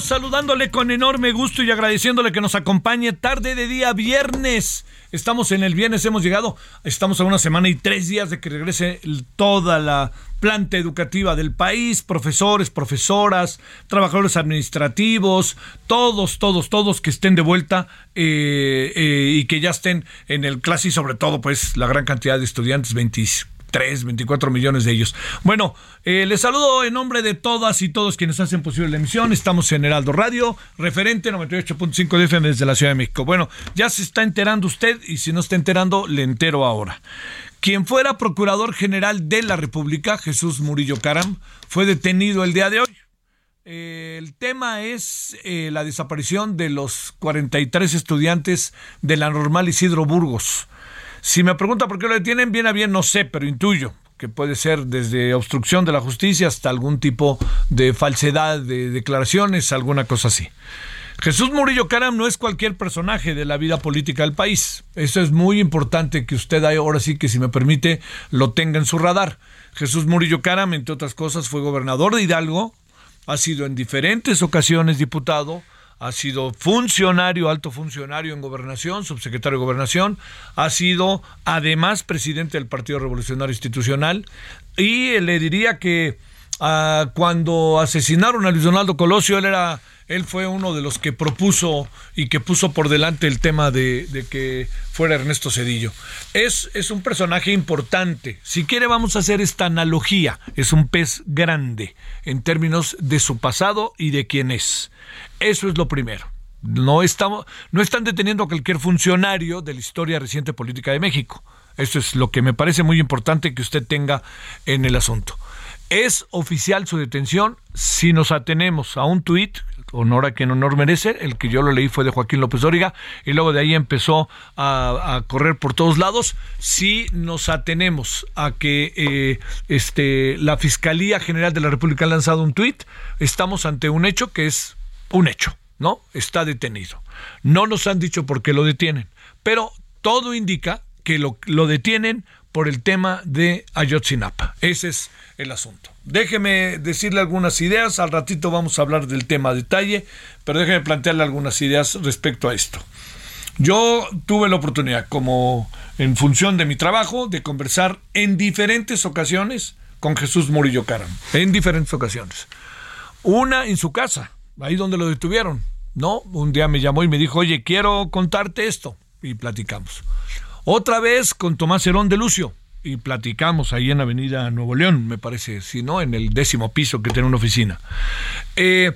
Saludándole con enorme gusto y agradeciéndole que nos acompañe tarde de día viernes. Estamos en el viernes, hemos llegado, estamos a una semana y tres días de que regrese toda la planta educativa del país, profesores, profesoras, trabajadores administrativos, todos, todos, todos que estén de vuelta eh, eh, y que ya estén en el clase y sobre todo pues la gran cantidad de estudiantes, 23, 24 millones de ellos. Bueno, eh, les saludo en nombre de todas y todos quienes hacen posible la emisión. Estamos en Heraldo Radio, referente 98.5 de FM desde la Ciudad de México. Bueno, ya se está enterando usted y si no está enterando, le entero ahora. Quien fuera Procurador General de la República, Jesús Murillo Caram, fue detenido el día de hoy. Eh, el tema es eh, la desaparición de los 43 estudiantes de la normal Isidro Burgos. Si me pregunta por qué lo detienen, bien a bien no sé, pero intuyo que puede ser desde obstrucción de la justicia hasta algún tipo de falsedad de declaraciones, alguna cosa así. Jesús Murillo Caram no es cualquier personaje de la vida política del país. Eso es muy importante que usted ahora sí que si me permite lo tenga en su radar. Jesús Murillo Caram, entre otras cosas, fue gobernador de Hidalgo, ha sido en diferentes ocasiones diputado, ha sido funcionario, alto funcionario en gobernación, subsecretario de gobernación, ha sido además presidente del Partido Revolucionario Institucional y le diría que ah, cuando asesinaron a Luis Donaldo Colosio, él era él fue uno de los que propuso y que puso por delante el tema de, que fuera Ernesto Cedillo. Es, es un personaje importante. Si quiere, vamos a hacer esta analogía. Es un pez grande en términos de su pasado y de quién es. Eso es lo primero. No, estamos, no están deteniendo a cualquier funcionario de la historia reciente política de México. Eso es lo que me parece muy importante que usted tenga en el asunto. Es oficial su detención si nos atenemos a un tuit, honor a quien honor merece, el que yo lo leí fue de Joaquín López Dóriga, y luego de ahí empezó a, correr por todos lados. Si nos atenemos a que eh, este, la Fiscalía General de la República ha lanzado un tuit, estamos ante un hecho que es un hecho, ¿no? Está detenido. No nos han dicho por qué lo detienen, pero todo indica que lo detienen por el tema de Ayotzinapa. Ese es el asunto. Déjeme decirle algunas ideas, al ratito vamos a hablar del tema a detalle, pero déjeme plantearle algunas ideas respecto a esto. Yo tuve la oportunidad, como en función de mi trabajo, de conversar en diferentes ocasiones con Jesús Murillo Caram, en diferentes ocasiones. Una en su casa, ahí donde lo detuvieron, ¿no? Un día me llamó y me dijo, oye, quiero contarte esto, y platicamos. Otra vez con Tomás Herón de Lucio, y platicamos ahí en Avenida Nuevo León, me parece, si no, en el décimo piso que tiene una oficina. Eh,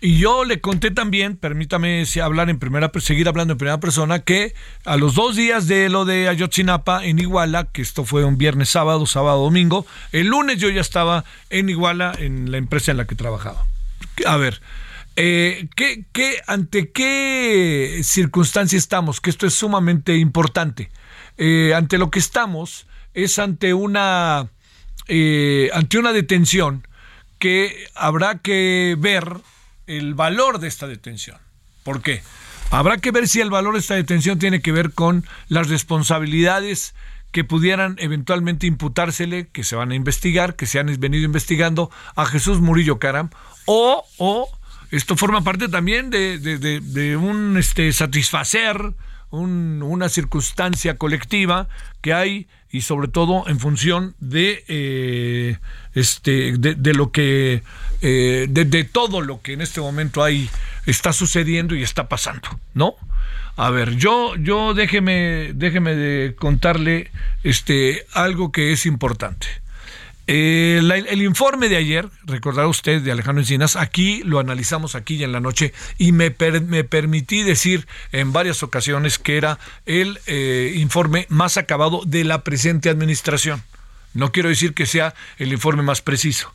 y yo le conté también, permítame hablar en primera, seguir hablando en primera persona, que a los dos días de lo de Ayotzinapa en Iguala, que esto fue un viernes, sábado, sábado, domingo, el lunes yo ya estaba en Iguala, en la empresa en la que trabajaba. A ver, eh, ¿qué, ante qué circunstancia estamos? Que esto es sumamente importante. Eh, ante lo que estamos es ante una, eh, ante una detención que habrá que ver el valor de esta detención. ¿Por qué? Habrá que ver si el valor de esta detención tiene que ver con las responsabilidades que pudieran eventualmente imputársele, que se van a investigar, que se han venido investigando a Jesús Murillo Caram, o esto forma parte también de, un este, satisfacer una circunstancia colectiva que hay y sobre todo en función de eh, este de, lo que eh, de, todo lo que en este momento hay está sucediendo y está pasando no a ver yo yo déjeme déjeme de contarle este algo que es importante eh, el informe de ayer, recordará usted, de Alejandro Encinas, aquí lo analizamos aquí y en la noche y me, me permití decir en varias ocasiones que era el eh, informe más acabado de la presente administración. No quiero decir que sea el informe más preciso.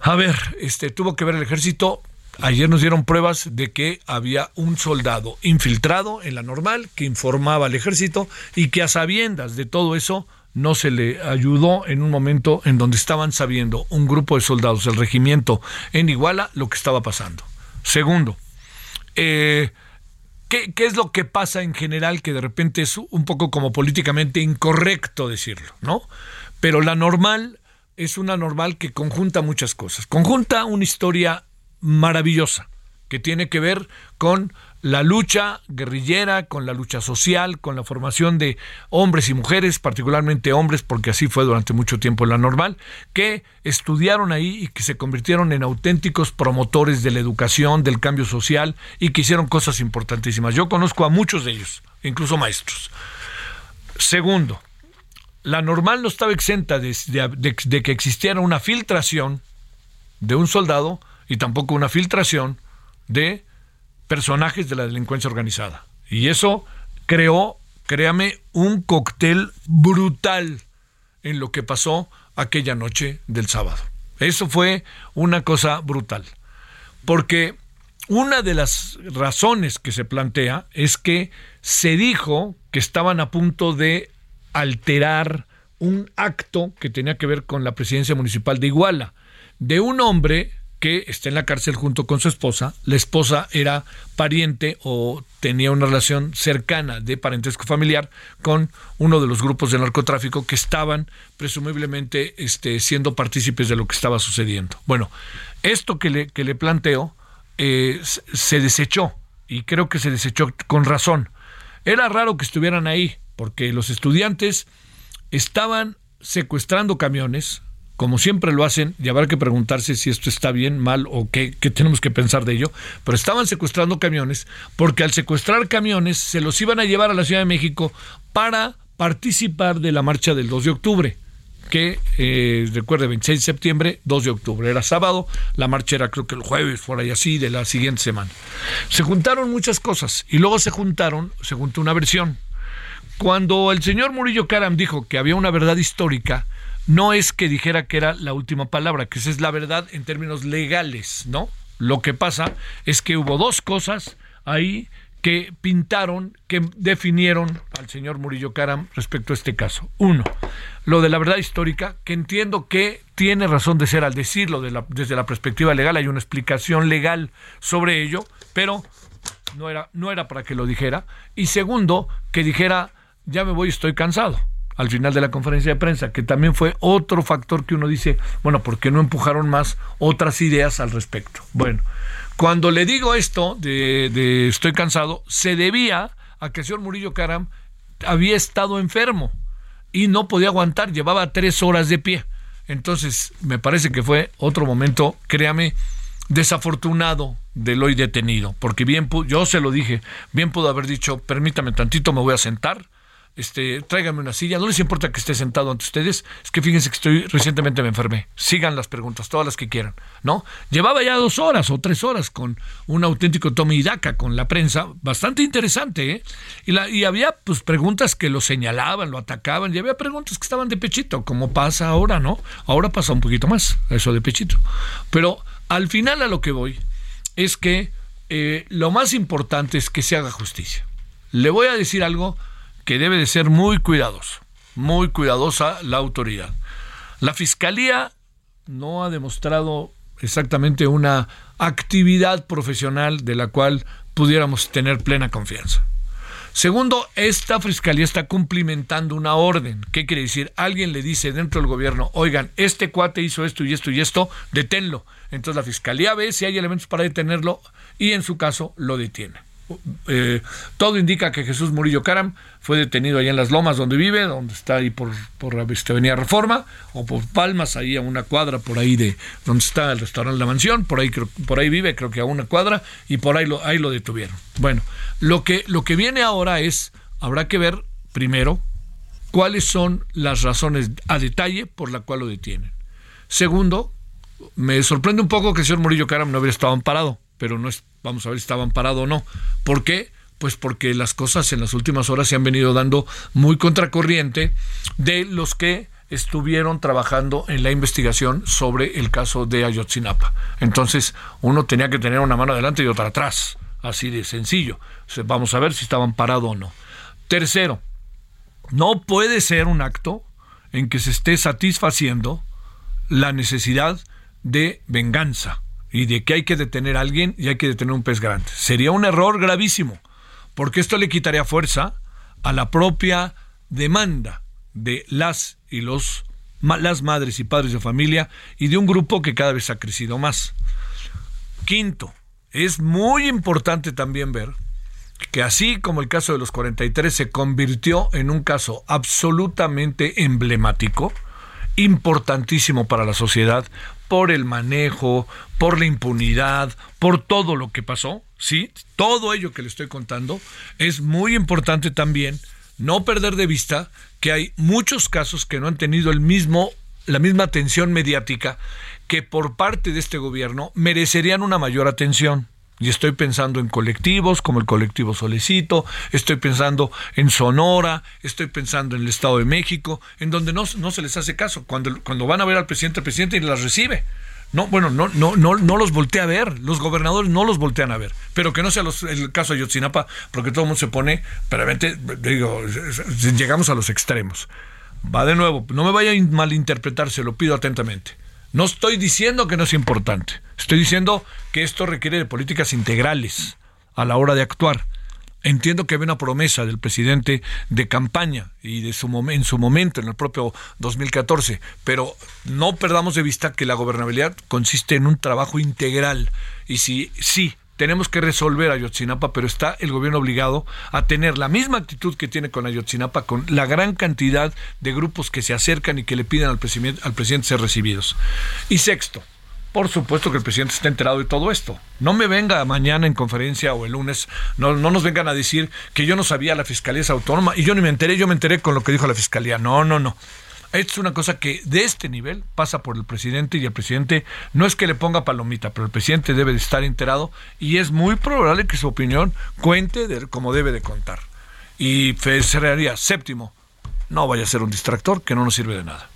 A ver, este tuvo que ver el ejército. Ayer nos dieron pruebas de que había un soldado infiltrado en la normal que informaba al ejército y que a sabiendas de todo eso no se le ayudó en un momento en donde estaban sabiendo un grupo de soldados del regimiento en Iguala lo que estaba pasando. Segundo, eh, ¿qué, es lo que pasa en general que de repente es un poco como políticamente incorrecto decirlo, ¿no? Pero la normal es una normal que conjunta muchas cosas. Conjunta una historia maravillosa que tiene que ver con la lucha guerrillera, con la lucha social, con la formación de hombres y mujeres, particularmente hombres, porque así fue durante mucho tiempo la normal, que estudiaron ahí y que se convirtieron en auténticos promotores de la educación, del cambio social y que hicieron cosas importantísimas. Yo conozco a muchos de ellos, incluso maestros. Segundo, la normal no estaba exenta de, que existiera una filtración de un soldado y tampoco una filtración de personajes de la delincuencia organizada. Y eso creó, créame, un cóctel brutal en lo que pasó aquella noche del sábado. Eso fue una cosa brutal. Porque una de las razones que se plantea es que se dijo que estaban a punto de alterar un acto que tenía que ver con la presidencia municipal de Iguala, de un hombre que está en la cárcel junto con su esposa. La esposa era pariente o tenía una relación cercana de parentesco familiar con uno de los grupos de narcotráfico que estaban presumiblemente este, siendo partícipes de lo que estaba sucediendo. Bueno, esto que le, que le planteo eh, se desechó y creo que se desechó con razón. Era raro que estuvieran ahí porque los estudiantes estaban secuestrando camiones, como siempre lo hacen, y habrá que preguntarse si esto está bien, mal o qué, tenemos que pensar de ello, pero estaban secuestrando camiones porque al secuestrar camiones se los iban a llevar a la Ciudad de México para participar de la marcha del 2 de octubre que eh, recuerde 26 de septiembre, 2 de octubre, era sábado, la marcha era creo que el jueves, por ahí así, de la siguiente semana. Se juntaron muchas cosas y luego se juntaron, se juntó una versión. Cuando el señor Murillo Karam dijo que había una verdad histórica, no es que dijera que era la última palabra, que esa es la verdad en términos legales, ¿no? Lo que pasa es que hubo dos cosas ahí que pintaron, que definieron al señor Murillo Caram respecto a este caso. Uno, lo de la verdad histórica, que entiendo que tiene razón de ser al decirlo desde la perspectiva legal, hay una explicación legal sobre ello, pero no era, no era para que lo dijera. Y segundo, que dijera, ya me voy, estoy cansado al final de la conferencia de prensa, que también fue otro factor que uno dice, bueno, ¿por qué no empujaron más otras ideas al respecto? Bueno, cuando le digo esto de, estoy cansado, se debía a que el señor Murillo Caram había estado enfermo y no podía aguantar, llevaba tres horas de pie. Entonces, me parece que fue otro momento, créame, desafortunado del hoy detenido, porque bien, yo se lo dije, bien pudo haber dicho, permítame tantito, me voy a sentar, este, tráigame una silla, no les importa que esté sentado ante ustedes, es que fíjense que estoy, recientemente me enfermé, sigan las preguntas, todas las que quieran, ¿no? Llevaba ya dos horas o tres horas con un auténtico Tommy Daca con la prensa, bastante interesante, ¿eh? Y había pues preguntas que lo señalaban, lo atacaban, y había preguntas que estaban de pechito, como pasa ahora, ¿no? Ahora pasa un poquito más, eso de pechito. Pero al final a lo que voy es que eh, lo más importante es que se haga justicia. Le voy a decir algo que debe de ser muy cuidadoso, muy cuidadosa la autoridad. La Fiscalía no ha demostrado exactamente una actividad profesional de la cual pudiéramos tener plena confianza. Segundo, esta fiscalía está cumplimentando una orden. ¿Qué quiere decir? Alguien le dice dentro del gobierno, oigan, este cuate hizo esto y esto y esto, deténlo. Entonces la fiscalía ve si hay elementos para detenerlo y en su caso lo detiene. Eh, todo indica que Jesús Murillo Caram fue detenido allá en las Lomas donde vive, donde está ahí por, por este, Avenida Reforma, o por Palmas, ahí a una cuadra por ahí de donde está el restaurante La Mansión, por ahí, por ahí vive, creo que a una cuadra, y por ahí lo, ahí lo detuvieron. Bueno, lo que, lo que viene ahora es, habrá que ver primero cuáles son las razones a detalle por la cual lo detienen. Segundo, me sorprende un poco que el señor Murillo Caram no hubiera estado amparado, pero no es Vamos a ver si estaban parados o no. ¿Por qué? Pues porque las cosas en las últimas horas se han venido dando muy contracorriente de los que estuvieron trabajando en la investigación sobre el caso de Ayotzinapa. Entonces, uno tenía que tener una mano adelante y otra atrás, así de sencillo. Vamos a ver si estaban parados o no. Tercero, no puede ser un acto en que se esté satisfaciendo la necesidad de venganza y de que hay que detener a alguien y hay que detener un pez grande. Sería un error gravísimo, porque esto le quitaría fuerza a la propia demanda de las y los las madres y padres de familia y de un grupo que cada vez ha crecido más. Quinto, es muy importante también ver que así como el caso de los 43 se convirtió en un caso absolutamente emblemático, importantísimo para la sociedad, por el manejo, por la impunidad, por todo lo que pasó, ¿sí? Todo ello que le estoy contando, es muy importante también no perder de vista que hay muchos casos que no han tenido el mismo la misma atención mediática que por parte de este gobierno merecerían una mayor atención. Y estoy pensando en colectivos como el colectivo Solecito, estoy pensando en Sonora, estoy pensando en el Estado de México, en donde no, no se les hace caso. Cuando, cuando van a ver al presidente, el presidente y las recibe. No, bueno, no, no, no, no los voltea a ver. Los gobernadores no los voltean a ver. Pero que no sea el caso de Yotzinapa, porque todo el mundo se pone, pero digo, llegamos a los extremos. Va de nuevo, no me vaya a malinterpretar, se lo pido atentamente. No estoy diciendo que no es importante. Estoy diciendo que esto requiere de políticas integrales a la hora de actuar. Entiendo que había una promesa del presidente de campaña y de su en su momento, en el propio 2014, pero no perdamos de vista que la gobernabilidad consiste en un trabajo integral. Y si sí, tenemos que resolver Ayotzinapa, pero está el gobierno obligado a tener la misma actitud que tiene con Ayotzinapa, con la gran cantidad de grupos que se acercan y que le piden al presidente, al presidente ser recibidos. Y sexto, por supuesto que el presidente está enterado de todo esto. No me venga mañana en conferencia o el lunes, no, no nos vengan a decir que yo no sabía la fiscalía es autónoma y yo ni me enteré, yo me enteré con lo que dijo la fiscalía. No, no, no. Es una cosa que de este nivel pasa por el presidente y el presidente no es que le ponga palomita, pero el presidente debe de estar enterado y es muy probable que su opinión cuente de, como debe de contar. Y cerraría séptimo, no vaya a ser un distractor que no nos sirve de nada.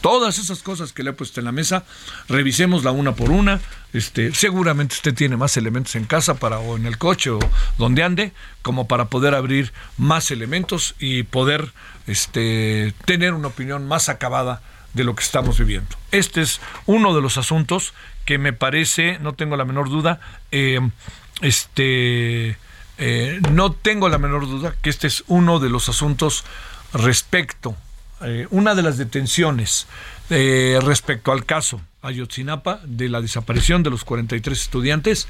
Todas esas cosas que le he puesto en la mesa, revisémosla una por una. Este, seguramente usted tiene más elementos en casa para o en el coche o donde ande, como para poder abrir más elementos y poder este, tener una opinión más acabada de lo que estamos viviendo. Este es uno de los asuntos que me parece, no tengo la menor duda, eh, este, eh, no tengo la menor duda que este es uno de los asuntos respecto eh, una de las detenciones eh, respecto al caso Ayotzinapa de la desaparición de los 43 estudiantes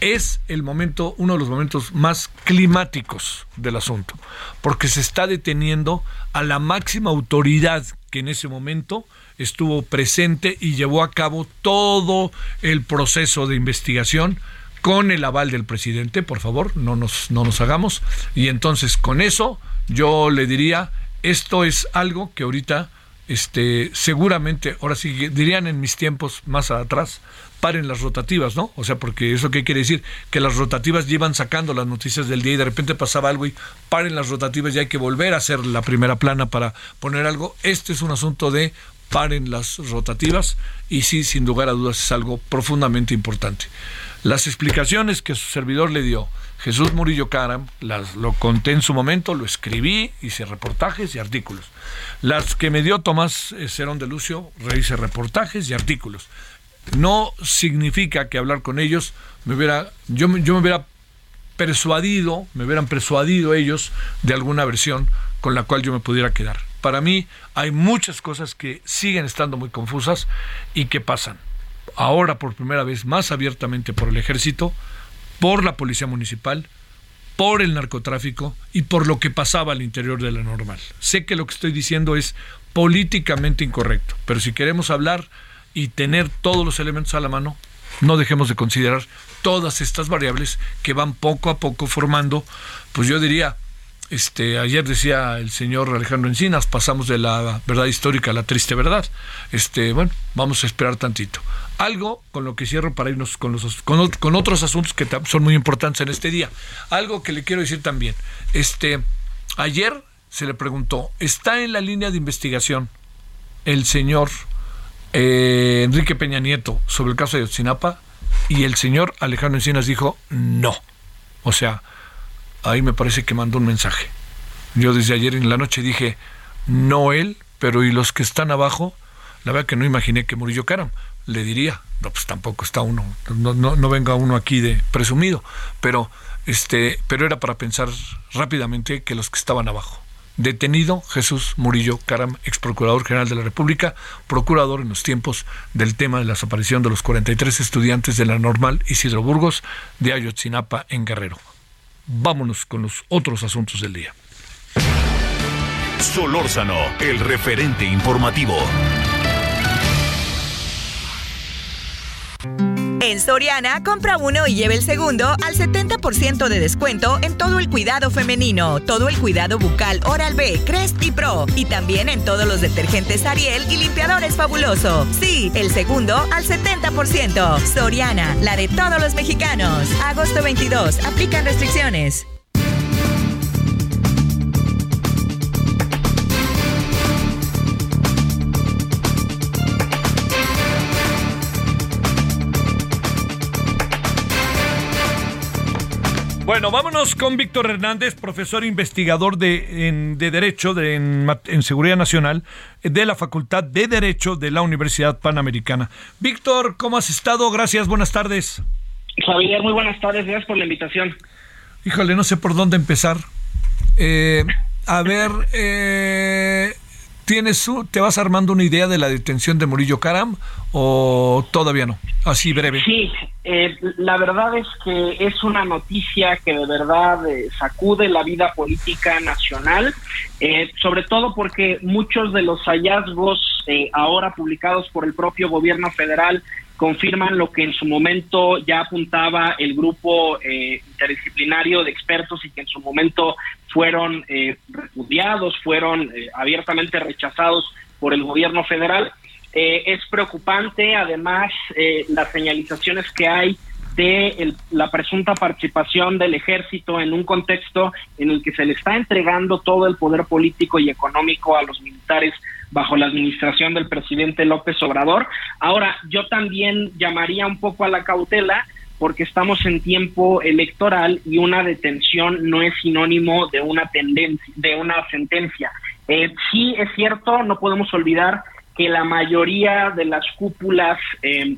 es el momento, uno de los momentos más climáticos del asunto, porque se está deteniendo a la máxima autoridad que en ese momento estuvo presente y llevó a cabo todo el proceso de investigación con el aval del presidente, por favor, no nos, no nos hagamos. Y entonces con eso yo le diría, esto es algo que ahorita este, seguramente, ahora sí, dirían en mis tiempos más atrás, paren las rotativas, ¿no? O sea, porque eso qué quiere decir, que las rotativas llevan sacando las noticias del día y de repente pasaba algo y paren las rotativas y hay que volver a hacer la primera plana para poner algo. Este es un asunto de paren las rotativas y sí, sin lugar a dudas, es algo profundamente importante. Las explicaciones que su servidor le dio Jesús Murillo Caram, las, lo conté en su momento, lo escribí, hice reportajes y artículos. Las que me dio Tomás eh, Cerón de Lucio, hice reportajes y artículos. No significa que hablar con ellos me hubiera, yo, yo me hubiera persuadido, me hubieran persuadido ellos de alguna versión con la cual yo me pudiera quedar. Para mí hay muchas cosas que siguen estando muy confusas y que pasan. Ahora por primera vez más abiertamente por el ejército, por la policía municipal, por el narcotráfico y por lo que pasaba al interior de la normal. Sé que lo que estoy diciendo es políticamente incorrecto, pero si queremos hablar y tener todos los elementos a la mano, no dejemos de considerar todas estas variables que van poco a poco formando, pues yo diría, este, ayer decía el señor Alejandro Encinas, pasamos de la verdad histórica a la triste verdad. Este, bueno, vamos a esperar tantito. Algo con lo que cierro para irnos con, los, con, otros asuntos que son muy importantes en este día. Algo que le quiero decir también. Este, ayer se le preguntó, ¿está en la línea de investigación el señor eh, Enrique Peña Nieto sobre el caso de Otsinapa? Y el señor Alejandro Encinas dijo, no. O sea, ahí me parece que mandó un mensaje. Yo desde ayer en la noche dije, no él, pero y los que están abajo, la verdad que no imaginé que Murillo Caram. Le diría, no, pues tampoco está uno, no, no, no venga uno aquí de presumido, pero, este, pero era para pensar rápidamente que los que estaban abajo. Detenido Jesús Murillo Caram, ex procurador general de la República, procurador en los tiempos del tema de la desaparición de los 43 estudiantes de la normal Isidro Burgos de Ayotzinapa en Guerrero vámonos con los otros asuntos del día. Solórzano, el referente informativo. En Soriana, compra uno y lleve el segundo al 70% de descuento en todo el cuidado femenino, todo el cuidado bucal Oral B, Crest y Pro, y también en todos los detergentes Ariel y limpiadores fabuloso. Sí, el segundo al 70%. Soriana, la de todos los mexicanos. Agosto 22, aplican restricciones. Bueno, vámonos con Víctor Hernández, profesor investigador de, Derecho de, en, Seguridad Nacional de la Facultad de Derecho de la Universidad Panamericana. Víctor, ¿cómo has estado? Gracias, buenas tardes. Javier, muy buenas tardes, gracias por la invitación. Híjole, no sé por dónde empezar. Eh, a ver, eh, ¿Tienes, ¿Te vas armando una idea de la detención de Murillo Caram o todavía no? Así breve. Sí, eh, la verdad es que es una noticia que de verdad eh, sacude la vida política nacional, eh, sobre todo porque muchos de los hallazgos ahora publicados por el propio gobierno federal confirman lo que en su momento ya apuntaba el grupo eh, interdisciplinario de expertos y que en su momento fueron eh, repudiados, fueron eh, abiertamente rechazados por el gobierno federal. es preocupante además las señalizaciones que hay de la presunta participación del ejército en un contexto en el que se le está entregando todo el poder político y económico a los militares bajo la administración del presidente López Obrador. Ahora, yo también llamaría un poco a la cautela porque estamos en tiempo electoral y una detención no es sinónimo de una tendencia, de una sentencia. Eh, sí es cierto, no podemos olvidar que la mayoría de las cúpulas eh,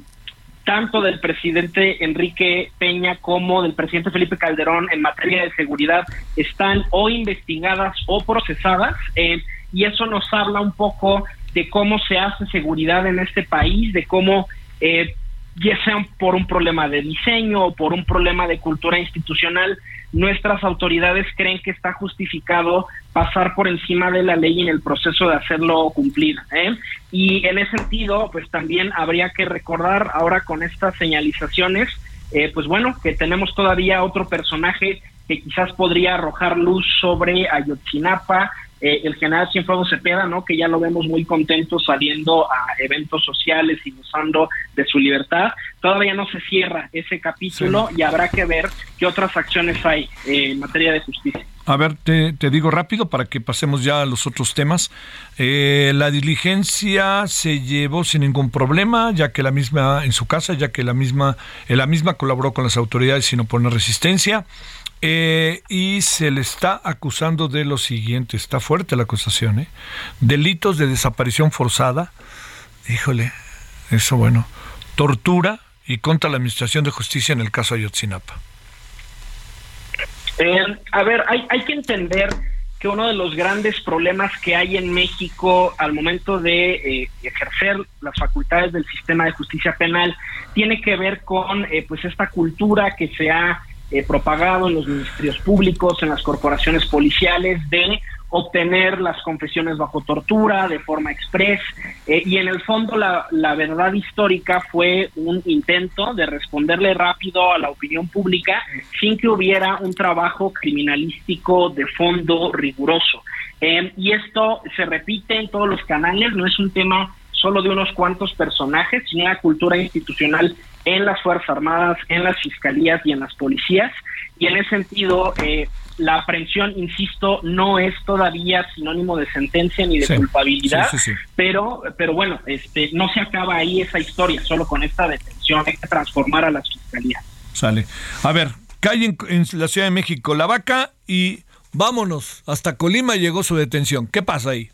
tanto del presidente Enrique Peña como del presidente Felipe Calderón en materia de seguridad están o investigadas o procesadas eh, y eso nos habla un poco de cómo se hace seguridad en este país, de cómo eh, ya sea por un problema de diseño o por un problema de cultura institucional, nuestras autoridades creen que está justificado pasar por encima de la ley en el proceso de hacerlo cumplir. ¿eh? Y en ese sentido, pues también habría que recordar ahora con estas señalizaciones pues bueno, que tenemos todavía otro personaje que quizás podría arrojar luz sobre Ayotzinapa, eh, el general Cienfuegos Cepeda, ¿no? Que ya lo vemos muy contento saliendo a eventos sociales y gozando de su libertad. Todavía no se cierra ese capítulo y habrá que ver qué otras acciones hay eh, en materia de justicia. A ver, te, digo rápido para que pasemos ya a los otros temas. Eh, la diligencia se llevó sin ningún problema, ya que la misma en su casa, ya que la misma, la misma colaboró con las autoridades sin oponer resistencia. Eh, y se le está acusando de lo siguiente, está fuerte la acusación, ¿eh? Delitos de desaparición forzada, híjole, eso bueno, tortura y contra la Administración de Justicia en el caso Ayotzinapa. Eh, a ver, hay, hay que entender que uno de los grandes problemas que hay en México al momento de eh, ejercer las facultades del sistema de justicia penal tiene que ver con pues esta cultura que se ha eh, propagado en los ministerios públicos, en las corporaciones policiales, de obtener las confesiones bajo tortura de forma express eh, y en el fondo la, la, verdad histórica fue un intento de responderle rápido a la opinión pública sin que hubiera un trabajo criminalístico de fondo riguroso. Eh, y esto se repite en todos los canales, no es un tema solo de unos cuantos personajes, sino una cultura institucional en las Fuerzas Armadas, en las fiscalías y en las policías. Y en ese sentido, eh, la aprehensión, insisto, no es todavía sinónimo de sentencia ni de culpabilidad, pero pero bueno, este no se acaba ahí esa historia, solo con esta detención hay que transformar a las fiscalías. Sale. A ver, calle en, en la Ciudad de México, La Vaca y vámonos, hasta Colima llegó su detención. ¿Qué pasa ahí?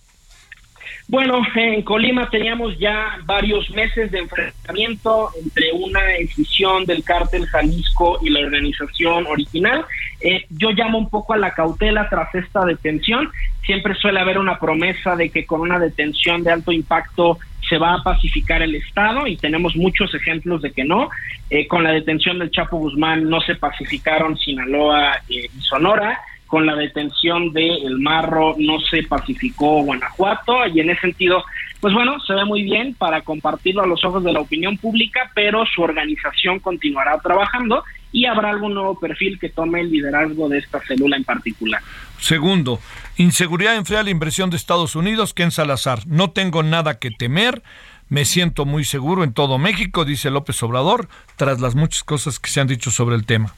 Bueno, en Colima teníamos ya varios meses de enfrentamiento entre una decisión del cártel Jalisco y la organización original. Eh, yo llamo un poco a la cautela tras esta detención. Siempre suele haber una promesa de que con una detención de alto impacto se va a pacificar el Estado y tenemos muchos ejemplos de que no. Eh, con la detención del Chapo Guzmán no se pacificaron Sinaloa eh, y Sonora con la detención de El Marro no se pacificó Guanajuato y en ese sentido, pues bueno, se ve muy bien para compartirlo a los ojos de la opinión pública, pero su organización continuará trabajando y habrá algún nuevo perfil que tome el liderazgo de esta célula en particular. Segundo, inseguridad enfría la inversión de Estados Unidos, Ken Salazar. No tengo nada que temer. Me siento muy seguro en todo México, dice López Obrador, tras las muchas cosas que se han dicho sobre el tema.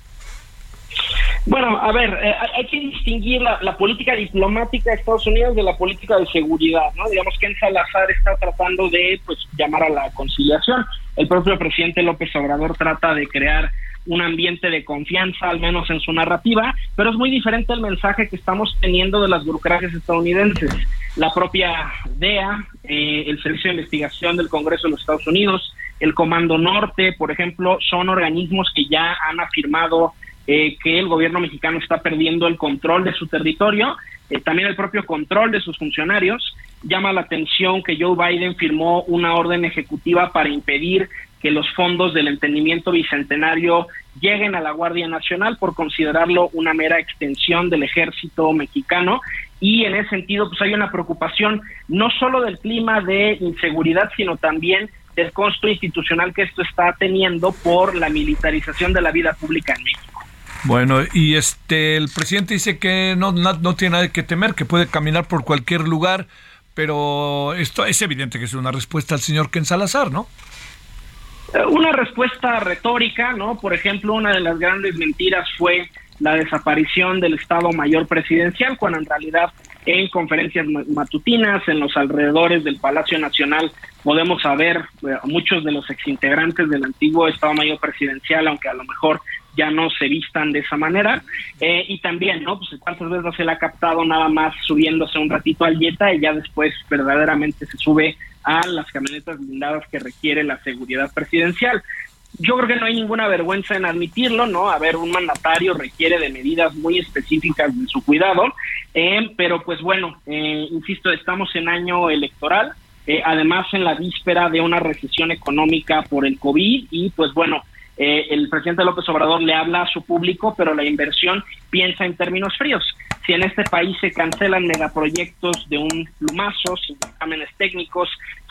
Bueno, a ver, eh, hay que distinguir la, política diplomática de Estados Unidos de la política de seguridad, ¿no? Digamos que en Salazar está tratando de, pues, llamar a la conciliación. El propio presidente López Obrador trata de crear un ambiente de confianza, al menos en su narrativa, pero es muy diferente el mensaje que estamos teniendo de las burocracias estadounidenses. La propia DEA, eh, el Servicio de Investigación del Congreso de los Estados Unidos, el Comando Norte, por ejemplo, son organismos que ya han afirmado eh, que el gobierno mexicano está perdiendo el control de su territorio, eh, también el propio control de sus funcionarios. Llama la atención que Joe Biden firmó una orden ejecutiva para impedir que los fondos del entendimiento bicentenario lleguen a la Guardia Nacional por considerarlo una mera extensión del ejército mexicano y en ese sentido pues hay una preocupación no solo del clima de inseguridad sino también del costo institucional que esto está teniendo por la militarización de la vida pública en México. Bueno, y este el presidente dice que no, no, tiene nada que temer, que puede caminar por cualquier lugar, pero esto es evidente que es una respuesta al señor Ken Salazar, ¿no? Eh, una respuesta retórica, ¿no? Por ejemplo, una de las grandes mentiras fue la desaparición del Estado Mayor Presidencial, cuando en realidad en conferencias matutinas, en los alrededores del Palacio Nacional, podemos saber eh, muchos de los exintegrantes del antiguo Estado Mayor Presidencial, aunque a lo mejor ya no se vistan de esa manera. Eh, y también, ¿no? Pues cuántas veces se le ha captado nada más subiéndose un ratito al Jetta y ya después verdaderamente se sube a las camionetas blindadas que requiere la seguridad presidencial. Yo creo que no hay ninguna vergüenza en admitirlo, ¿no? A ver, un mandatario requiere de medidas muy específicas de su cuidado, eh, pero pues bueno, eh, insisto, estamos en año electoral, además en la víspera de una recesión económica por el COVID y pues bueno, eh, el presidente López Obrador le habla a su público, pero la inversión piensa en términos fríos. Si en este país se cancelan megaproyectos de un plumazo, sin exámenes técnicos,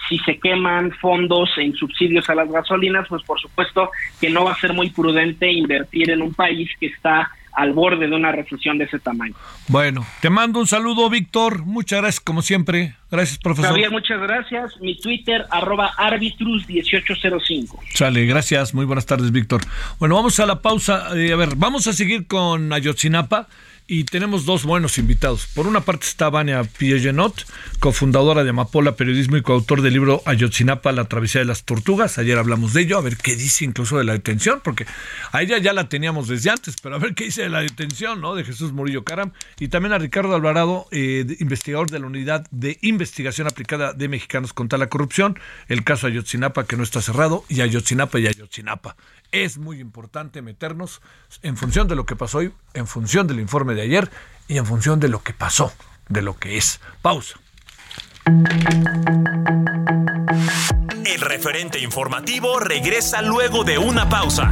si se queman fondos en subsidios a las gasolinas, pues por supuesto que no va a ser muy prudente invertir en un país que está al borde de una recesión de ese tamaño. Bueno, te mando un saludo, Víctor. Muchas gracias, como siempre. Gracias, profesor. Javier, muchas gracias. Mi Twitter, arroba arbitrus1805. Sale, gracias. Muy buenas tardes, Víctor. Bueno, vamos a la pausa. Eh, a ver, vamos a seguir con Ayotzinapa y tenemos dos buenos invitados. Por una parte está Vania Piellenot, cofundadora de Amapola Periodismo y coautor del libro Ayotzinapa, la travesía de las tortugas. Ayer hablamos de ello, a ver qué dice incluso de la detención, porque a ella ya la teníamos desde antes, pero a ver qué dice de la detención, ¿no? De Jesús Murillo Caram. Y también a Ricardo Alvarado, eh, investigador de la Unidad de Investigación Aplicada de Mexicanos contra la Corrupción, el caso Ayotzinapa que no está cerrado, y Ayotzinapa y Ayotzinapa es muy importante meternos en función de lo que pasó hoy, en función del informe de ayer y en función de lo que pasó, de lo que es. Pausa. El referente informativo regresa luego de una pausa.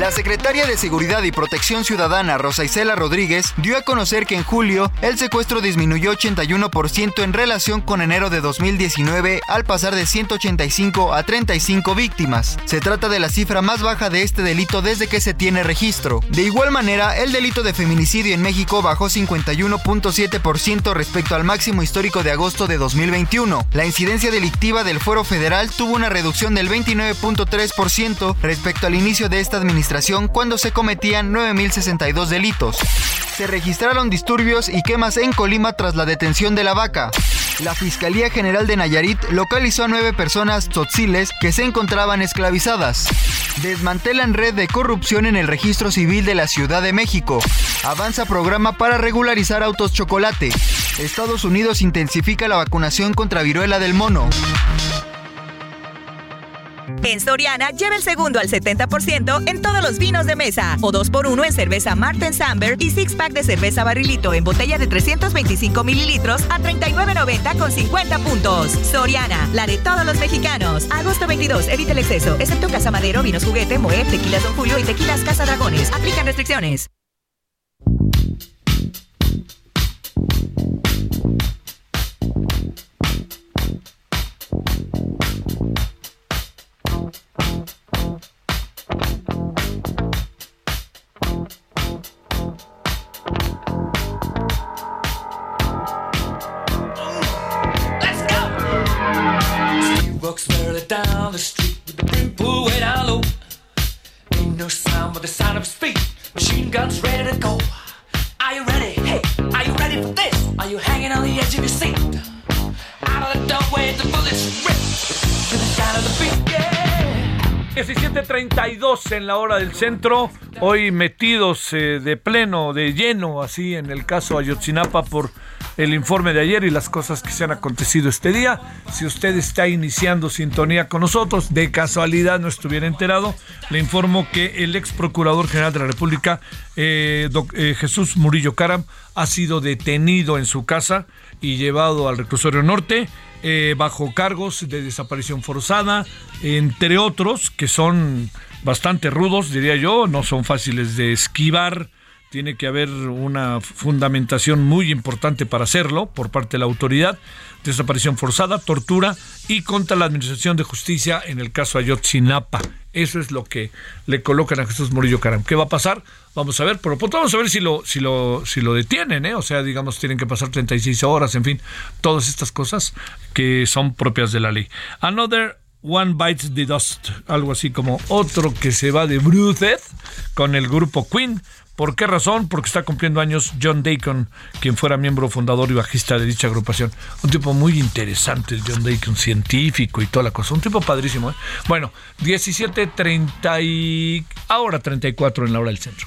La secretaria de Seguridad y Protección Ciudadana, Rosa Isela Rodríguez, dio a conocer que en julio el secuestro disminuyó 81% en relación con enero de 2019 al pasar de 185 a 35 víctimas. Se trata de la cifra más baja de este delito desde que se tiene registro. De igual manera, el delito de feminicidio en México bajó 51.7% respecto al máximo histórico de agosto de 2021. La incidencia delictiva del Fuero Federal tuvo una reducción del 29.3% respecto al inicio de esta administración cuando se cometían 9.062 delitos. Se registraron disturbios y quemas en Colima tras la detención de la vaca. La Fiscalía General de Nayarit localizó a nueve personas tzotziles que se encontraban esclavizadas. Desmantelan red de corrupción en el registro civil de la Ciudad de México. Avanza programa para regularizar autos chocolate. Estados Unidos intensifica la vacunación contra viruela del mono. En Soriana, lleva el segundo al 70% en todos los vinos de mesa. O 2x1 en cerveza Martin Samber y six pack de cerveza barrilito en botella de 325 mililitros a 39.90 con 50 puntos. Soriana, la de todos los mexicanos. Agosto 22, evita el exceso, excepto Casa Madero, Vinos Juguete, Moet, Tequilas Don Julio y Tequilas Casa Dragones. Aplican restricciones. 17.32 en la hora del centro, hoy metidos eh, de pleno, de lleno, así en el caso Ayotzinapa por el informe de ayer y las cosas que se han acontecido este día. Si usted está iniciando sintonía con nosotros, de casualidad no estuviera enterado, le informo que el ex procurador general de la República, eh, eh, Jesús Murillo Caram, ha sido detenido en su casa y llevado al reclusorio norte. Bajo cargos de desaparición forzada, entre otros que son bastante rudos, diría yo, no son fáciles de esquivar tiene que haber una fundamentación muy importante para hacerlo por parte de la autoridad. Desaparición forzada, tortura y contra la Administración de Justicia en el caso Ayotzinapa. Eso es lo que le colocan a Jesús Murillo Caram. ¿Qué va a pasar? Vamos a ver, pero pues vamos a ver si lo, si lo, si lo detienen, ¿eh? O sea, digamos, tienen que pasar 36 horas, en fin, todas estas cosas que son propias de la ley. Another One Bites the Dust, algo así como otro que se va de Bruces con el grupo Queen ¿Por qué razón? Porque está cumpliendo años John Deacon, quien fuera miembro fundador y bajista de dicha agrupación. Un tipo muy interesante, John Deacon, científico y toda la cosa. Un tipo padrísimo. ¿eh? Bueno, 17.30 y ahora 34 en la hora del centro.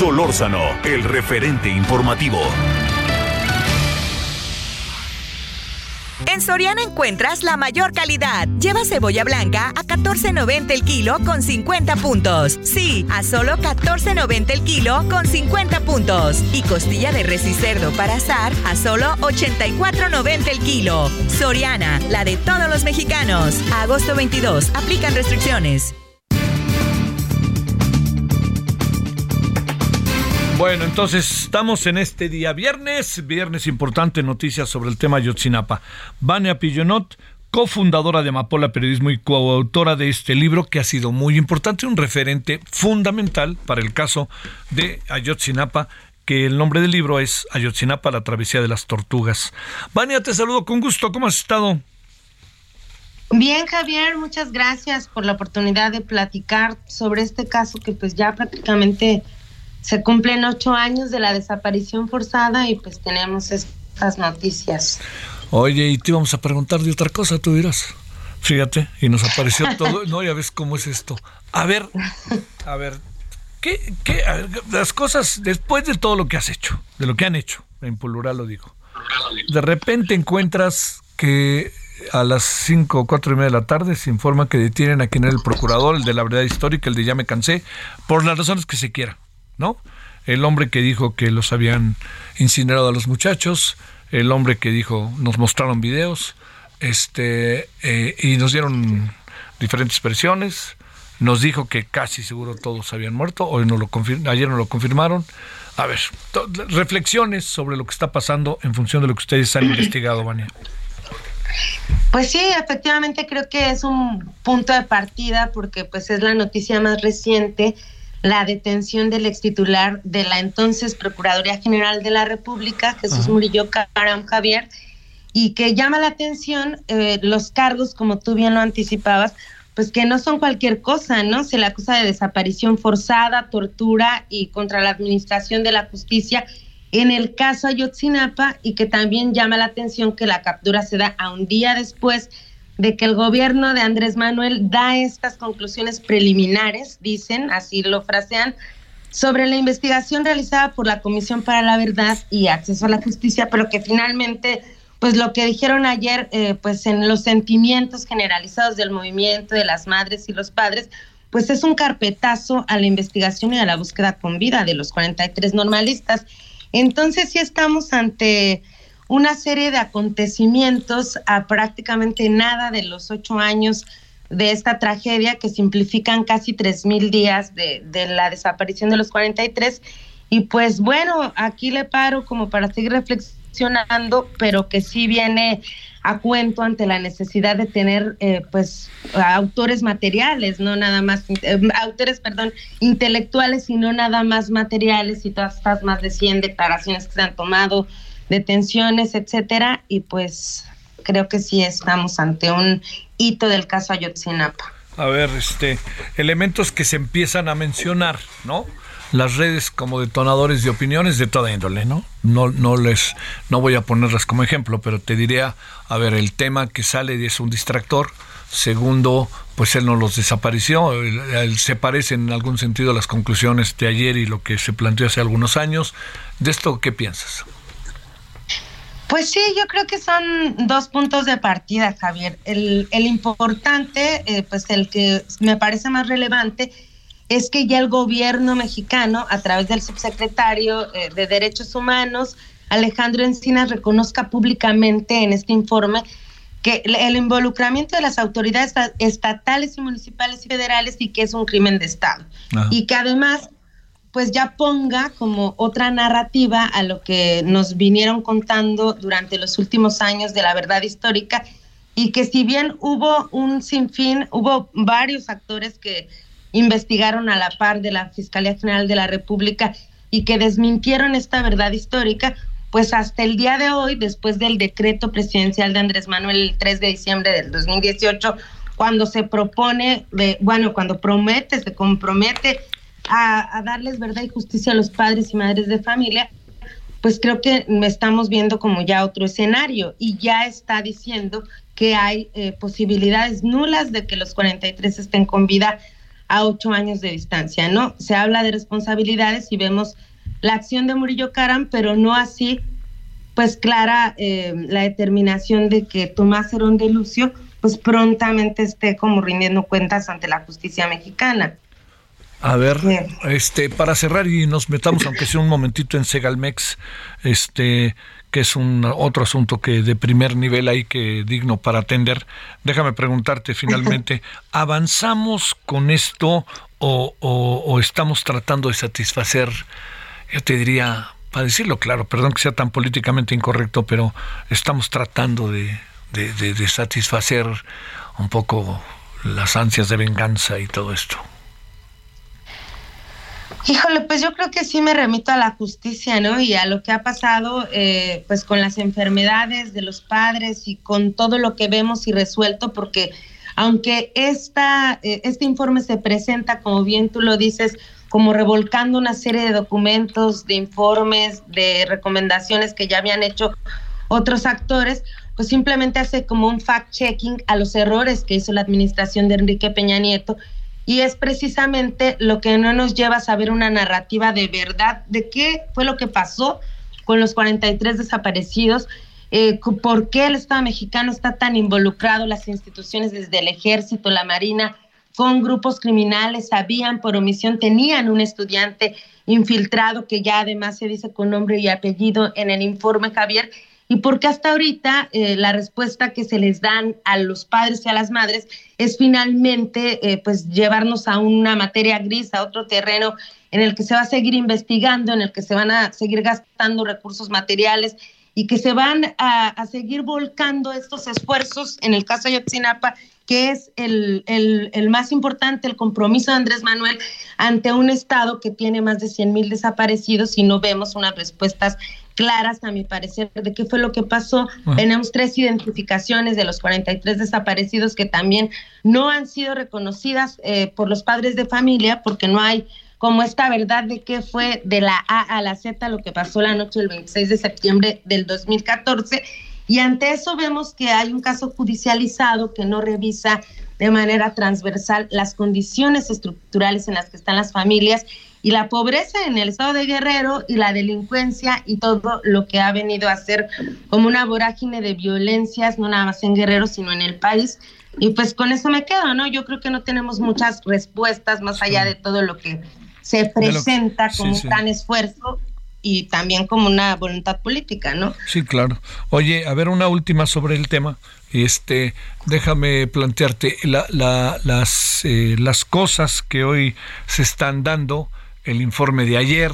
Solórzano, el referente informativo. En Soriana encuentras la mayor calidad. Lleva cebolla blanca a 14.90 el kilo con 50 puntos. Sí, a solo 14.90 el kilo con 50 puntos. Y costilla de res y cerdo para asar a solo 84.90 el kilo. Soriana, la de todos los mexicanos. agosto 22, aplican restricciones. Bueno, entonces estamos en este día viernes, viernes importante, noticias sobre el tema Yotzinapa. Vania Pillonot, cofundadora de Amapola Periodismo y coautora de este libro que ha sido muy importante, un referente fundamental para el caso de Ayotzinapa, que el nombre del libro es Ayotzinapa, la travesía de las tortugas. Vania, te saludo con gusto, ¿cómo has estado? Bien, Javier, muchas gracias por la oportunidad de platicar sobre este caso que pues ya prácticamente se cumplen ocho años de la desaparición forzada y pues tenemos estas noticias. Oye, y te íbamos a preguntar de otra cosa, tú dirás. Fíjate, y nos apareció todo. No, ya ves cómo es esto. A ver, a ver, ¿qué, qué, las cosas, después de todo lo que has hecho, de lo que han hecho, en plural lo digo, de repente encuentras que a las cinco o cuatro y media de la tarde se informa que detienen a quien era el procurador, el de la verdad histórica, el de ya me cansé, por las razones que se quiera. ¿No? El hombre que dijo que los habían incinerado a los muchachos, el hombre que dijo, nos mostraron videos, este, eh, y nos dieron diferentes versiones, nos dijo que casi seguro todos habían muerto, hoy no lo ayer no lo confirmaron. A ver, reflexiones sobre lo que está pasando en función de lo que ustedes han investigado, Vania. Pues sí, efectivamente creo que es un punto de partida porque pues es la noticia más reciente la detención del ex titular de la entonces Procuraduría General de la República, Jesús Murillo Caram Javier, y que llama la atención eh, los cargos, como tú bien lo anticipabas, pues que no son cualquier cosa, ¿no? Se le acusa de desaparición forzada, tortura y contra la administración de la justicia en el caso Ayotzinapa y que también llama la atención que la captura se da a un día después de que el gobierno de Andrés Manuel da estas conclusiones preliminares, dicen, así lo frasean, sobre la investigación realizada por la Comisión para la Verdad y Acceso a la Justicia, pero que finalmente, pues lo que dijeron ayer, eh, pues en los sentimientos generalizados del movimiento de las madres y los padres, pues es un carpetazo a la investigación y a la búsqueda con vida de los 43 normalistas. Entonces sí estamos ante una serie de acontecimientos a prácticamente nada de los ocho años de esta tragedia que simplifican casi tres mil días de, de, la desaparición de los 43. Y pues bueno, aquí le paro como para seguir reflexionando, pero que sí viene a cuento ante la necesidad de tener eh, pues autores materiales, no nada más, eh, autores, perdón, intelectuales y no nada más materiales y todas estas más de 100 declaraciones que se han tomado, detenciones, etcétera, y pues creo que sí estamos ante un hito del caso Ayotzinapa. a ver, este, elementos que se empiezan a mencionar, ¿no? Las redes como detonadores de opiniones de toda índole, ¿no? No, no les, no voy a ponerlas como ejemplo, pero te diría, a ver, el tema que sale es un distractor. Segundo, pues él no los desapareció. Se parece en algún sentido a las conclusiones de ayer y lo que se planteó hace algunos años. ¿De esto qué piensas? Pues sí, yo creo que son dos puntos de partida, Javier. El, importante, eh, pues el que me parece más relevante, es que ya el gobierno mexicano, a través del subsecretario eh, de Derechos Humanos, Alejandro Encinas, reconozca públicamente en este informe que el involucramiento de las autoridades estatales y municipales y federales y que es un crimen de Estado. Y que además pues ya ponga como otra narrativa a lo que nos vinieron contando durante los últimos años de la verdad histórica. Y que si bien hubo un sinfín, hubo varios actores que investigaron a la par de la Fiscalía General de la República y que desmintieron esta verdad histórica, pues hasta el día de hoy, después del decreto presidencial de Andrés Manuel el 3 de diciembre del 2018, cuando se propone, bueno, cuando promete, se compromete a, darles verdad y justicia a los padres y madres de familia, pues creo que estamos viendo como ya otro escenario y ya está diciendo que hay eh, posibilidades nulas de que los 43 estén con vida a ocho años de distancia, ¿no? Se habla de responsabilidades y vemos la acción de Murillo Caram, pero no así, pues clara eh, la determinación de que Tomás Herón de Lucio, pues prontamente esté como rindiendo cuentas ante la justicia mexicana. A ver, este, para cerrar y nos metamos, aunque sea un momentito en Segalmex, este, que es un otro asunto que de primer nivel hay que digno para atender. Déjame preguntarte finalmente, ¿avanzamos con esto o, o, estamos tratando de satisfacer, yo te diría, para decirlo claro, perdón que sea tan políticamente incorrecto, pero estamos tratando de, de, de satisfacer un poco las ansias de venganza y todo esto? Híjole, pues yo creo que sí me remito a la justicia, ¿no? Y a lo que ha pasado, eh, pues con las enfermedades de los padres y con todo lo que vemos y resuelto, porque aunque esta, eh, este informe se presenta, como bien tú lo dices, como revolcando una serie de documentos, de informes, de recomendaciones que ya habían hecho otros actores, pues simplemente hace como un fact-checking a los errores que hizo la administración de Enrique Peña Nieto y es precisamente lo que no nos lleva a saber una narrativa de verdad de qué fue lo que pasó con los 43 desaparecidos, eh, por qué el Estado mexicano está tan involucrado, las instituciones desde el ejército, la marina, con grupos criminales, sabían por omisión, tenían un estudiante infiltrado que ya además se dice con nombre y apellido en el informe Javier, y porque hasta ahorita eh, la respuesta que se les dan a los padres y a las madres es finalmente eh, pues llevarnos a una materia gris, a otro terreno en el que se va a seguir investigando, en el que se van a seguir gastando recursos materiales y que se van a, seguir volcando estos esfuerzos, en el caso de Yotzinapa, que es el, el, el, más importante, el compromiso de Andrés Manuel ante un Estado que tiene más de 100 mil desaparecidos y no vemos unas respuestas claras, a mi parecer, de qué fue lo que pasó. Tenemos tres identificaciones de los 43 desaparecidos que también no han sido reconocidas eh, por los padres de familia porque no hay como esta verdad de qué fue de la A a la Z lo que pasó la noche del 26 de septiembre del 2014. Y ante eso vemos que hay un caso judicializado que no revisa de manera transversal las condiciones estructurales en las que están las familias y la pobreza en el estado de Guerrero y la delincuencia y todo lo que ha venido a ser como una vorágine de violencias, no nada más en Guerrero, sino en el país. Y pues con eso me quedo, ¿no? Yo creo que no tenemos muchas respuestas más allá de todo lo que se presenta como un gran esfuerzo y también como una voluntad política, ¿no? Sí, claro. Oye, a ver, una última sobre el tema. Este, déjame plantearte la, la, las, eh, las cosas que hoy se están dando el informe de ayer,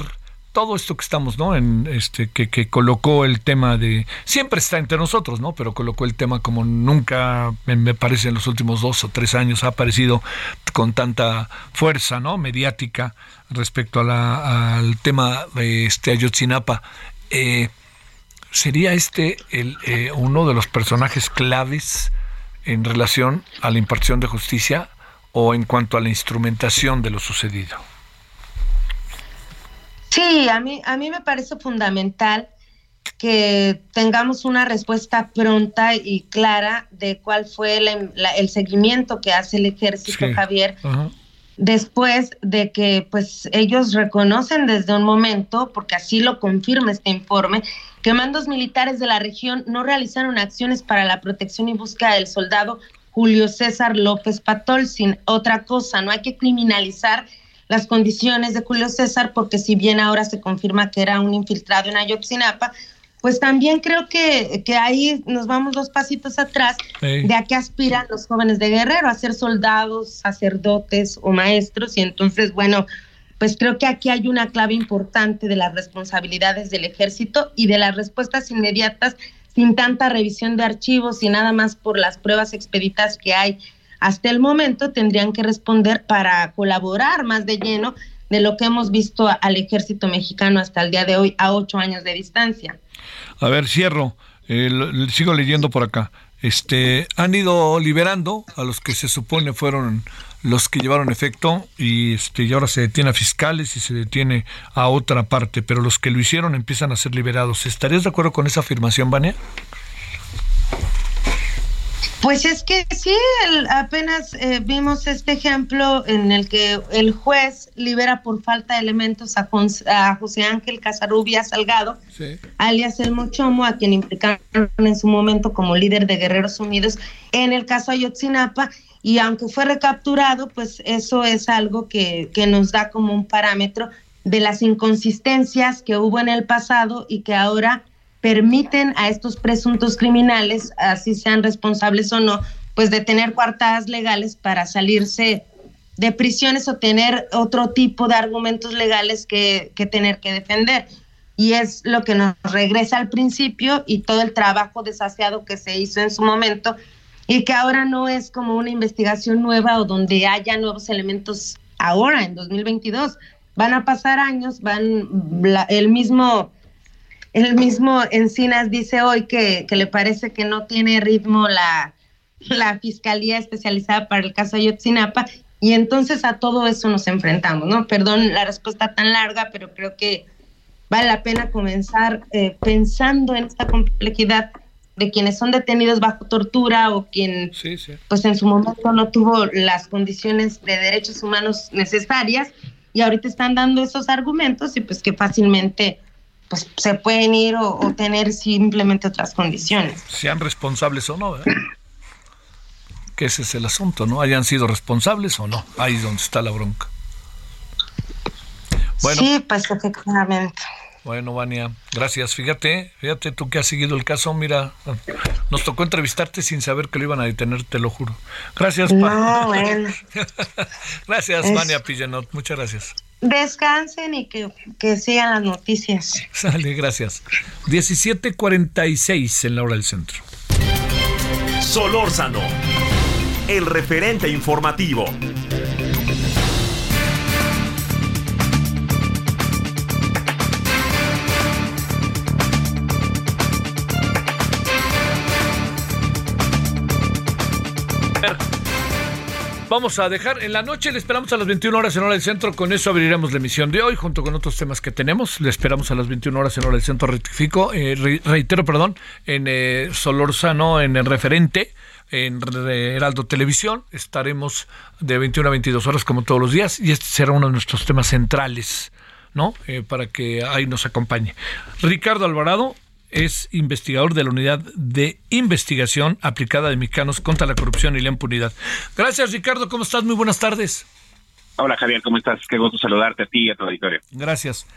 todo esto que estamos, ¿no? En este que, colocó el tema de siempre está entre nosotros, ¿no? Pero colocó el tema como nunca me, parece en los últimos dos o tres años ha aparecido con tanta fuerza, ¿no? Mediática respecto a la, al tema de este Ayotzinapa. Eh, sería este eh, uno de los personajes claves en relación a la impartición de justicia o en cuanto a la instrumentación de lo sucedido. Sí, a mí, a mí me parece fundamental que tengamos una respuesta pronta y clara de cuál fue el seguimiento que hace el ejército, Javier, después de que pues ellos reconocen desde un momento, porque así lo confirma este informe, que mandos militares de la región no realizaron acciones para la protección y búsqueda del soldado Julio César López Patol, sin otra cosa, no hay que criminalizar las condiciones de Julio César, porque si bien ahora se confirma que era un infiltrado en Ayotzinapa, pues también creo que, que ahí nos vamos dos pasitos atrás de a qué aspiran los jóvenes de Guerrero, a ser soldados, sacerdotes o maestros. Y entonces, bueno, pues creo que aquí hay una clave importante de las responsabilidades del ejército y de las respuestas inmediatas sin tanta revisión de archivos y nada más por las pruebas expeditas que hay hasta el momento tendrían que responder para colaborar más de lleno de lo que hemos visto al ejército mexicano hasta el día de hoy a ocho años de distancia. A ver, cierro. Eh, sigo leyendo por acá. Este, han ido liberando a los que se supone fueron los que llevaron efecto y este y ahora se detiene a fiscales y se detiene a otra parte, pero los que lo hicieron empiezan a ser liberados. ¿Estarías de acuerdo con esa afirmación, Vania? Pues es que sí, apenas eh, vimos este ejemplo en el que el juez libera por falta de elementos a, José Ángel Casarubia Salgado, alias El Mochomo, a quien implicaron en su momento como líder de Guerreros Unidos en el caso Ayotzinapa, y aunque fue recapturado, pues eso es algo que, que nos da como un parámetro de las inconsistencias que hubo en el pasado y que ahora permiten a estos presuntos criminales, así sean responsables o no, pues de tener coartadas legales para salirse de prisiones o tener otro tipo de argumentos legales que, que tener que defender. Y es lo que nos regresa al principio y todo el trabajo desasiado que se hizo en su momento y que ahora no es como una investigación nueva o donde haya nuevos elementos ahora, en 2022. Van a pasar años, van el mismo el mismo Encinas dice hoy que, le parece que no tiene ritmo la, la Fiscalía Especializada para el caso Ayotzinapa y entonces a todo eso nos enfrentamos, ¿no? Perdón la respuesta tan larga, pero creo que vale la pena comenzar eh, pensando en esta complejidad de quienes son detenidos bajo tortura o quien pues en su momento no tuvo las condiciones de derechos humanos necesarias y ahorita están dando esos argumentos y pues que fácilmente pues se pueden ir o, tener simplemente otras condiciones. Sean responsables o no, ¿verdad? que ese es el asunto, ¿no? Hayan sido responsables o no. Ahí es donde está la bronca. Bueno, sí, pues efectivamente. Bueno, Vania, gracias. Fíjate, fíjate tú que has seguido el caso. Mira, nos tocó entrevistarte sin saber que lo iban a detener, te lo juro. Gracias, no, bueno. gracias, Vania Pillenot. Muchas gracias. Descansen y que, que sigan las noticias. Sale, gracias. 17:46 en la hora del centro. Solórzano, el referente informativo. Vamos a dejar en la noche, le esperamos a las 21 horas en hora del centro. Con eso abriremos la emisión de hoy, junto con otros temas que tenemos. Le esperamos a las 21 horas en hora del centro. Rectifico, eh, reitero, perdón, en eh, en el referente, en Heraldo Televisión. Estaremos de 21 a 22 horas, como todos los días, y este será uno de nuestros temas centrales, ¿no? Eh, para que ahí nos acompañe. Ricardo Alvarado, es investigador de la Unidad de Investigación Aplicada de Mexicanos contra la Corrupción y la Impunidad. Gracias, Ricardo. ¿Cómo estás? Muy buenas tardes. Hola, Javier. ¿Cómo estás? Qué gusto saludarte a ti y a tu auditorio. Gracias.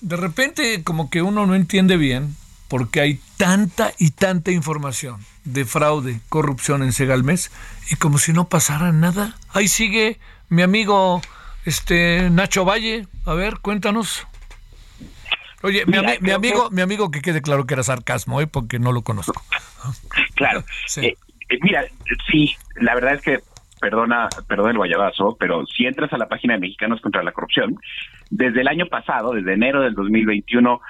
De repente, como que uno no entiende bien por qué hay tanta y tanta información de fraude, corrupción en Segalmes y como si no pasara nada. Ahí sigue mi amigo este Nacho Valle. A ver, cuéntanos. Oye, mi, amigo, mi amigo que quede claro que era sarcasmo, ¿eh? porque no lo conozco. Claro. Eh, eh, mira, sí, la verdad es que perdona, perdona el guayabazo, pero si entras a la página de Mexicanos contra la Corrupción, desde el año pasado, desde enero del 2021,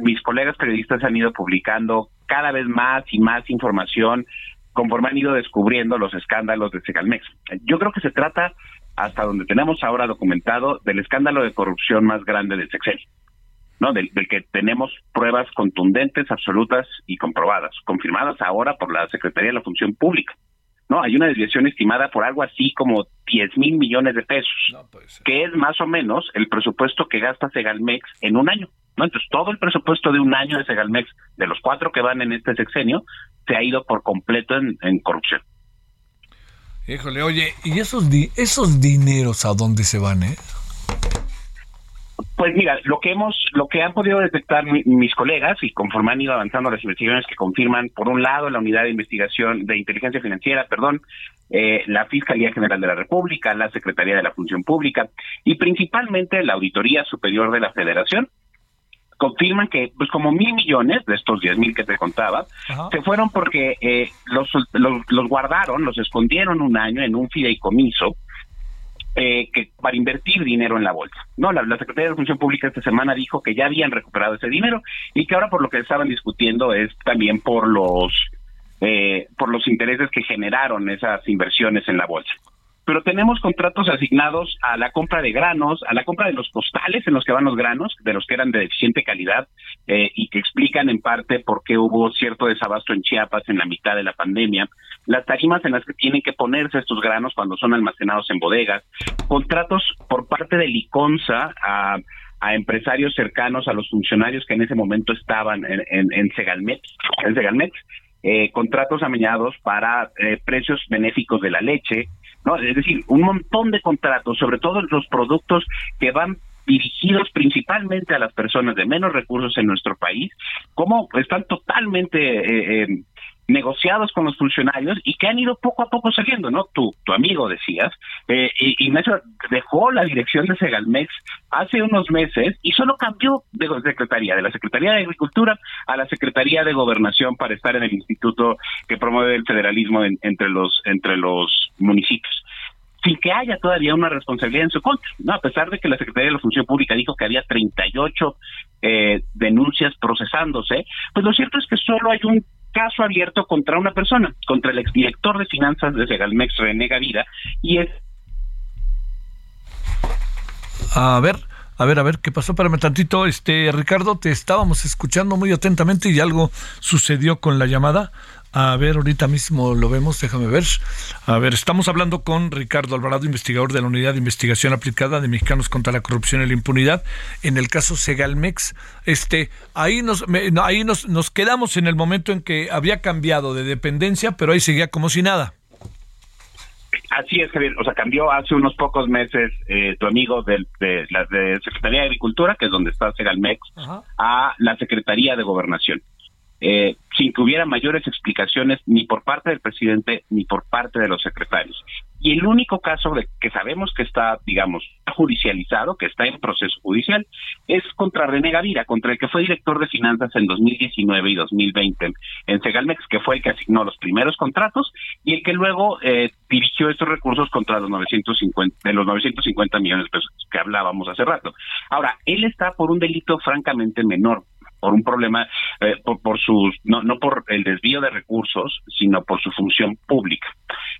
mis colegas periodistas han ido publicando cada vez más y más información conforme han ido descubriendo los escándalos de Segalmex. Yo creo que se trata, hasta donde tenemos ahora documentado, del escándalo de corrupción más grande del sexenio. ¿No? Del, del, que tenemos pruebas contundentes, absolutas y comprobadas, confirmadas ahora por la Secretaría de la Función Pública. No, hay una desviación estimada por algo así como 10 mil millones de pesos, que es más o menos el presupuesto que gasta Segalmex en un año. ¿no? Entonces, todo el presupuesto de un año de Segalmex, de los cuatro que van en este sexenio, se ha ido por completo en, en corrupción. Híjole, oye, ¿y esos, di esos dineros a dónde se van, eh? Pues mira, lo que hemos, lo que han podido detectar mi, mis colegas y conforme han ido avanzando las investigaciones que confirman, por un lado, la unidad de investigación de inteligencia financiera, perdón, eh, la Fiscalía General de la República, la Secretaría de la Función Pública y principalmente la Auditoría Superior de la Federación, confirman que pues como mil millones de estos diez mil que te contaba Ajá. se fueron porque eh, los, los, los guardaron, los escondieron un año en un fideicomiso eh, que para invertir dinero en la bolsa. No, la, Secretaría de Función Pública esta semana dijo que ya habían recuperado ese dinero y que ahora por lo que estaban discutiendo es también por los eh, por los intereses que generaron esas inversiones en la bolsa. Pero tenemos contratos asignados a la compra de granos, a la compra de los costales en los que van los granos, de los que eran de deficiente calidad eh, y que explican en parte por qué hubo cierto desabasto en Chiapas en la mitad de la pandemia, las tarimas en las que tienen que ponerse estos granos cuando son almacenados en bodegas, contratos por parte de Liconza a, empresarios cercanos a los funcionarios que en ese momento estaban en, en, en Segalmex, en Segalmex eh, contratos amañados para eh, precios benéficos de la leche, ¿no? Es decir, un montón de contratos, sobre todo los productos que van dirigidos principalmente a las personas de menos recursos en nuestro país, como están totalmente eh, eh, negociados con los funcionarios y que han ido poco a poco saliendo, ¿no? Tu, tu amigo decías, eh, Ignacio dejó la dirección de Segalmex hace unos meses y solo cambió de secretaría, de la Secretaría de Agricultura a la Secretaría de Gobernación para estar en el instituto que promueve el federalismo en, entre los entre los municipios sin que haya todavía una responsabilidad en su contra, ¿no? A pesar de que la Secretaría de la Función Pública dijo que había 38 eh, denuncias procesándose, pues lo cierto es que solo hay un caso abierto contra una persona, contra el exdirector de finanzas de Segalmex, René Gavira, y es... A ver, a ver, a ver, ¿qué pasó? Espérame tantito, este, Ricardo, te estábamos escuchando muy atentamente y algo sucedió con la llamada. A ver, ahorita mismo lo vemos, déjame ver. A ver, estamos hablando con Ricardo Alvarado, investigador de la Unidad de Investigación Aplicada de Mexicanos contra la Corrupción y la Impunidad, en el caso Segalmex. Este, ahí nos, me, ahí nos, nos quedamos en el momento en que había cambiado de dependencia, pero ahí seguía como si nada. Así es, Javier. O sea, cambió hace unos pocos meses eh, tu amigo de, de la de Secretaría de Agricultura, que es donde está Segalmex, Ajá. a la Secretaría de Gobernación. Eh, sin que hubiera mayores explicaciones ni por parte del presidente ni por parte de los secretarios. Y el único caso que sabemos que está, digamos, judicializado, que está en proceso judicial, es contra René Gavira, contra el que fue director de finanzas en 2019 y 2020 en Segalmex, que fue el que asignó los primeros contratos y el que luego eh, dirigió estos recursos contra los 950, de los 950 millones de pesos que hablábamos hace rato. Ahora, él está por un delito francamente menor, por un problema, eh, por, por sus, no, no por el desvío de recursos, sino por su función pública.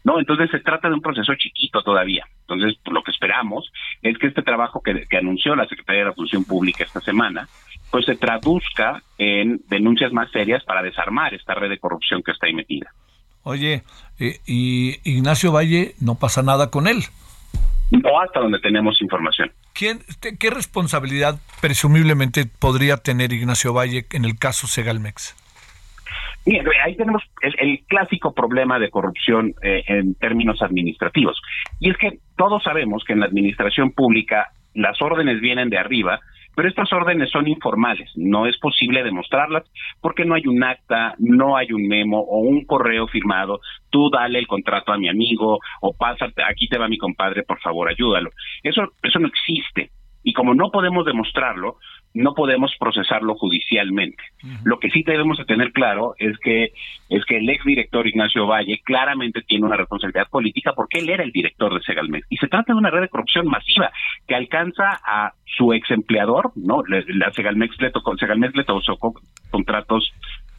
No, entonces se trata de un proceso chiquito todavía. Entonces, lo que esperamos es que este trabajo que, que anunció la Secretaría de la Función Pública esta semana, pues se traduzca en denuncias más serias para desarmar esta red de corrupción que está ahí metida. Oye, eh, y Ignacio Valle, no pasa nada con él. No hasta donde tenemos información. ¿Quién, ¿Qué responsabilidad presumiblemente podría tener Ignacio Valle en el caso Segalmex? Bien, ahí tenemos el, el clásico problema de corrupción eh, en términos administrativos. Y es que todos sabemos que en la administración pública las órdenes vienen de arriba, pero estas órdenes son informales, no es posible demostrarlas porque no hay un acta, no hay un memo o un correo firmado, tú dale el contrato a mi amigo o pásate, aquí te va mi compadre, por favor, ayúdalo. Eso eso no existe. Y como no podemos demostrarlo, no podemos procesarlo judicialmente. Uh -huh. Lo que sí debemos de tener claro es que es que el exdirector Ignacio Valle claramente tiene una responsabilidad política porque él era el director de Segalmex y se trata de una red de corrupción masiva que alcanza a su ex empleador, ¿no? La Segalmex le tocó Segalmex le tocó contratos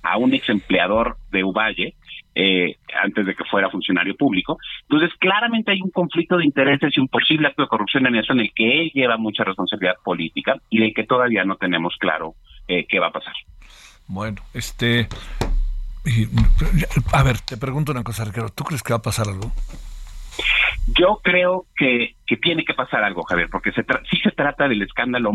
a un ex empleador de Uvalle eh, antes de que fuera funcionario público. Entonces, claramente hay un conflicto de intereses y un posible acto de corrupción en eso en el que él lleva mucha responsabilidad política y del que todavía no tenemos claro eh, qué va a pasar. Bueno, este... A ver, te pregunto una cosa, Ricardo. ¿Tú crees que va a pasar algo? Yo creo que, que tiene que pasar algo, Javier, porque se sí se trata del escándalo.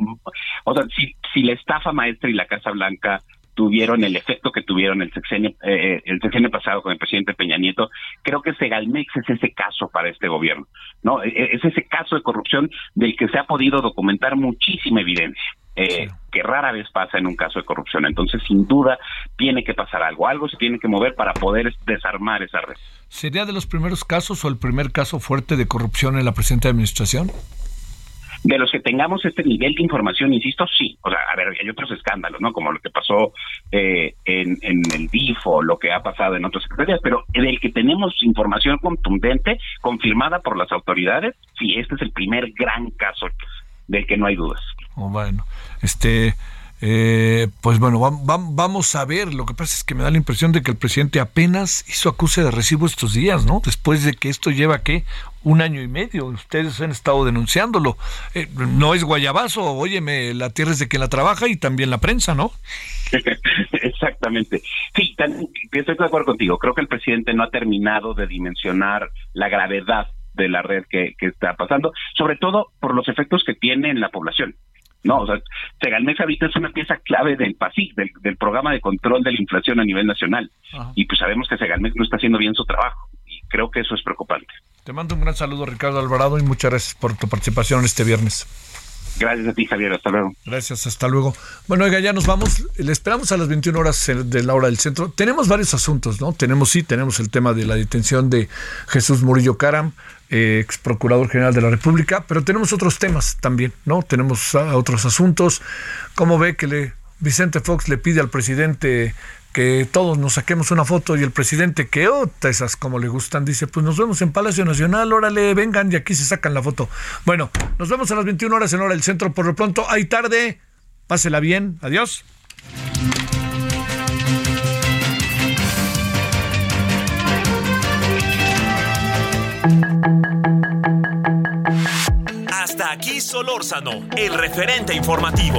O sea, si, si la estafa maestra y la Casa Blanca tuvieron el efecto que tuvieron el sexenio, eh, el sexenio pasado con el presidente Peña Nieto, creo que Segalmex es ese caso para este gobierno, ¿no? E, e, es ese caso de corrupción del que se ha podido documentar muchísima evidencia. Eh, que rara vez pasa en un caso de corrupción. Entonces, sin duda, tiene que pasar algo. Algo se tiene que mover para poder desarmar esa red. ¿Sería de los primeros casos o el primer caso fuerte de corrupción en la presente administración? De los que tengamos este nivel de información, insisto, sí. O sea, a ver, hay otros escándalos, ¿no? Como lo que pasó eh, en, en el DIF o lo que ha pasado en otras secretarías, pero del que tenemos información contundente, confirmada por las autoridades, sí, este es el primer gran caso del que no hay dudas. Oh, bueno, este, eh, pues bueno, vamos a ver. Lo que pasa es que me da la impresión de que el presidente apenas hizo acuse de recibo estos días, ¿no? Después de que esto lleva, ¿qué? Un año y medio. Ustedes han estado denunciándolo. Eh, no es guayabazo, óyeme, la tierra es de quien la trabaja y también la prensa, ¿no? Exactamente. Sí, estoy de acuerdo contigo. Creo que el presidente no ha terminado de dimensionar la gravedad de la red que está pasando, sobre todo por los efectos que tiene en la población. No, o sea, Segalmex ahorita es una pieza clave del PASIC, del, programa de control de la inflación a nivel nacional. Y pues sabemos que Segalmex no está haciendo bien su trabajo. Y creo que eso es preocupante. Te mando un gran saludo, Ricardo Alvarado, y muchas gracias por tu participación este viernes. Gracias a ti, Javier. Hasta luego. Gracias, hasta luego. Bueno, oiga, ya nos vamos. Le esperamos a las 21 horas de la hora del centro. Tenemos varios asuntos, ¿no? Tenemos, sí, tenemos el tema de la detención de Jesús Murillo Caram, ex procurador general de la República, pero tenemos otros temas también, ¿no? Tenemos ah, otros asuntos. ¿Cómo ve que le, Vicente Fox le pide al presidente que todos nos saquemos una foto y el presidente que otra esas como le gustan dice pues nos vemos en Palacio Nacional órale vengan y aquí se sacan la foto bueno nos vemos a las 21 horas en hora del centro. Por lo pronto hay tarde. Pásela bien. Adiós. Hasta aquí Solórzano, el referente informativo.